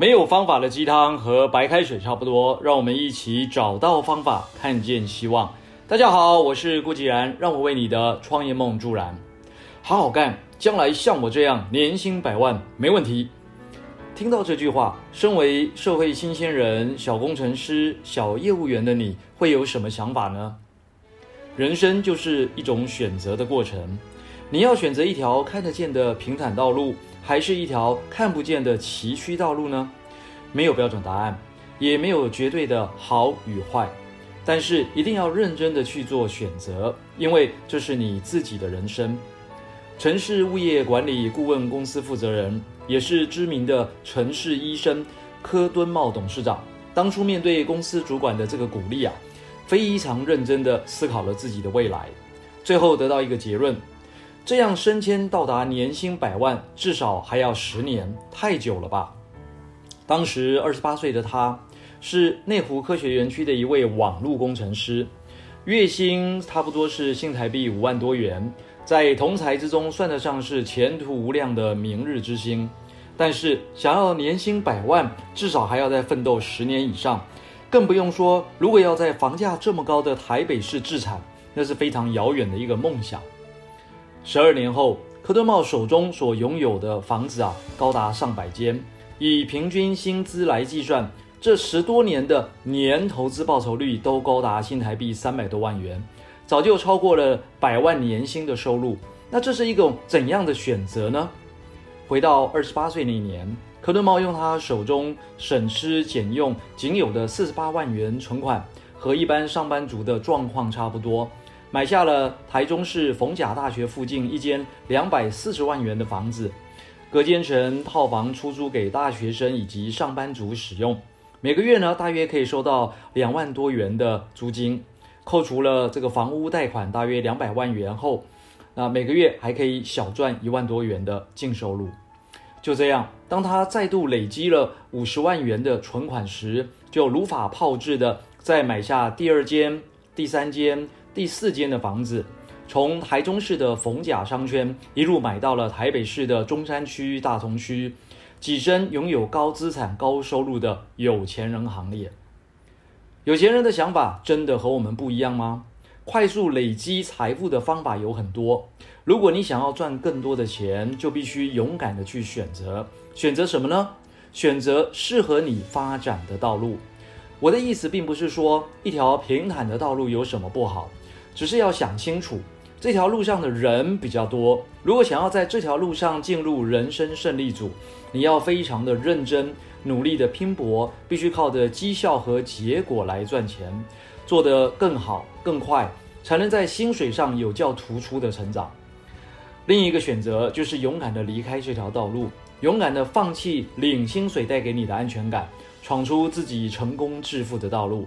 没有方法的鸡汤和白开水差不多，让我们一起找到方法，看见希望。大家好，我是顾继然，让我为你的创业梦助燃。好好干，将来像我这样年薪百万没问题。听到这句话，身为社会新鲜人、小工程师、小业务员的你会有什么想法呢？人生就是一种选择的过程，你要选择一条看得见的平坦道路。还是一条看不见的崎岖道路呢？没有标准答案，也没有绝对的好与坏，但是一定要认真的去做选择，因为这是你自己的人生。城市物业管理顾问公司负责人，也是知名的城市医生柯敦茂董事长，当初面对公司主管的这个鼓励啊，非常认真的思考了自己的未来，最后得到一个结论。这样升迁到达年薪百万，至少还要十年，太久了吧？当时二十八岁的他，是内湖科学园区的一位网络工程师，月薪差不多是新台币五万多元，在同侪之中算得上是前途无量的明日之星。但是想要年薪百万，至少还要再奋斗十年以上，更不用说如果要在房价这么高的台北市置产，那是非常遥远的一个梦想。十二年后，柯敦茂手中所拥有的房子啊，高达上百间。以平均薪资来计算，这十多年的年投资报酬率都高达新台币三百多万元，早就超过了百万年薪的收入。那这是一种怎样的选择呢？回到二十八岁那年，柯敦茂用他手中省吃俭用仅有的四十八万元存款，和一般上班族的状况差不多。买下了台中市逢甲大学附近一间两百四十万元的房子，隔间成套房出租给大学生以及上班族使用。每个月呢，大约可以收到两万多元的租金，扣除了这个房屋贷款大约两百万元后，那每个月还可以小赚一万多元的净收入。就这样，当他再度累积了五十万元的存款时，就如法炮制的再买下第二间、第三间。第四间的房子，从台中市的逢甲商圈一路买到了台北市的中山区、大同区，跻身拥有高资产、高收入的有钱人行列。有钱人的想法真的和我们不一样吗？快速累积财富的方法有很多。如果你想要赚更多的钱，就必须勇敢的去选择。选择什么呢？选择适合你发展的道路。我的意思并不是说一条平坦的道路有什么不好。只是要想清楚，这条路上的人比较多。如果想要在这条路上进入人生胜利组，你要非常的认真、努力的拼搏，必须靠着绩效和结果来赚钱，做得更好、更快，才能在薪水上有较突出的成长。另一个选择就是勇敢的离开这条道路，勇敢的放弃领薪水带给你的安全感，闯出自己成功致富的道路。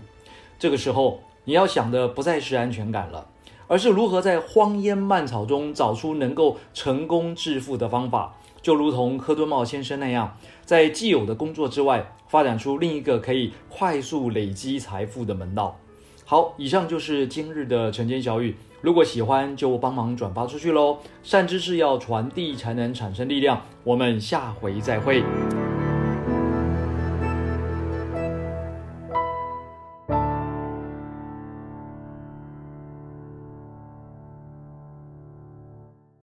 这个时候，你要想的不再是安全感了，而是如何在荒烟蔓草中找出能够成功致富的方法。就如同柯敦茂先生那样，在既有的工作之外，发展出另一个可以快速累积财富的门道。好，以上就是今日的晨间小语。如果喜欢，就帮忙转发出去喽。善知识要传递，才能产生力量。我们下回再会。